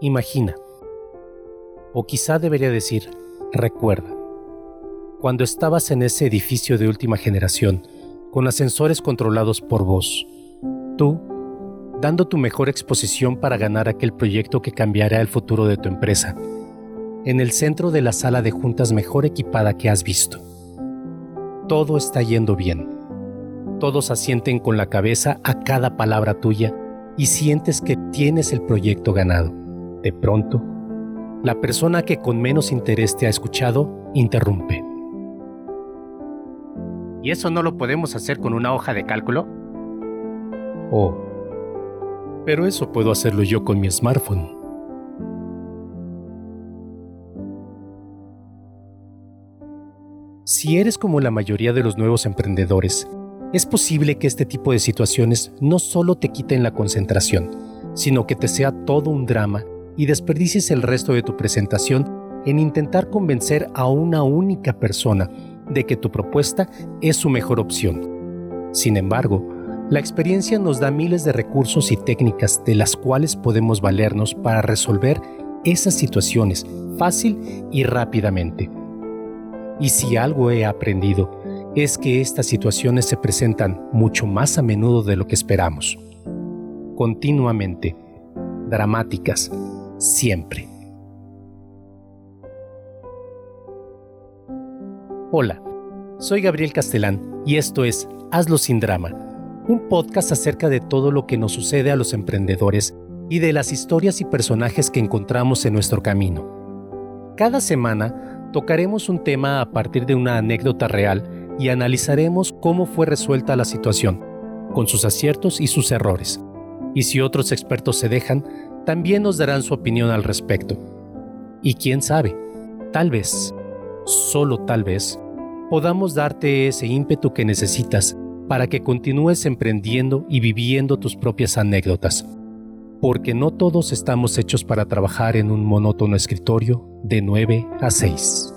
Imagina. O quizá debería decir, recuerda. Cuando estabas en ese edificio de última generación, con ascensores controlados por vos, tú, dando tu mejor exposición para ganar aquel proyecto que cambiará el futuro de tu empresa, en el centro de la sala de juntas mejor equipada que has visto. Todo está yendo bien. Todos asienten con la cabeza a cada palabra tuya y sientes que tienes el proyecto ganado. De pronto, la persona que con menos interés te ha escuchado interrumpe. ¿Y eso no lo podemos hacer con una hoja de cálculo? Oh, pero eso puedo hacerlo yo con mi smartphone. Si eres como la mayoría de los nuevos emprendedores, es posible que este tipo de situaciones no solo te quiten la concentración, sino que te sea todo un drama y desperdicies el resto de tu presentación en intentar convencer a una única persona de que tu propuesta es su mejor opción. Sin embargo, la experiencia nos da miles de recursos y técnicas de las cuales podemos valernos para resolver esas situaciones fácil y rápidamente. Y si algo he aprendido, es que estas situaciones se presentan mucho más a menudo de lo que esperamos. Continuamente, dramáticas, siempre. Hola, soy Gabriel Castelán y esto es Hazlo sin drama, un podcast acerca de todo lo que nos sucede a los emprendedores y de las historias y personajes que encontramos en nuestro camino. Cada semana tocaremos un tema a partir de una anécdota real y analizaremos cómo fue resuelta la situación, con sus aciertos y sus errores. Y si otros expertos se dejan, también nos darán su opinión al respecto. Y quién sabe, tal vez, solo tal vez, podamos darte ese ímpetu que necesitas para que continúes emprendiendo y viviendo tus propias anécdotas. Porque no todos estamos hechos para trabajar en un monótono escritorio de 9 a 6.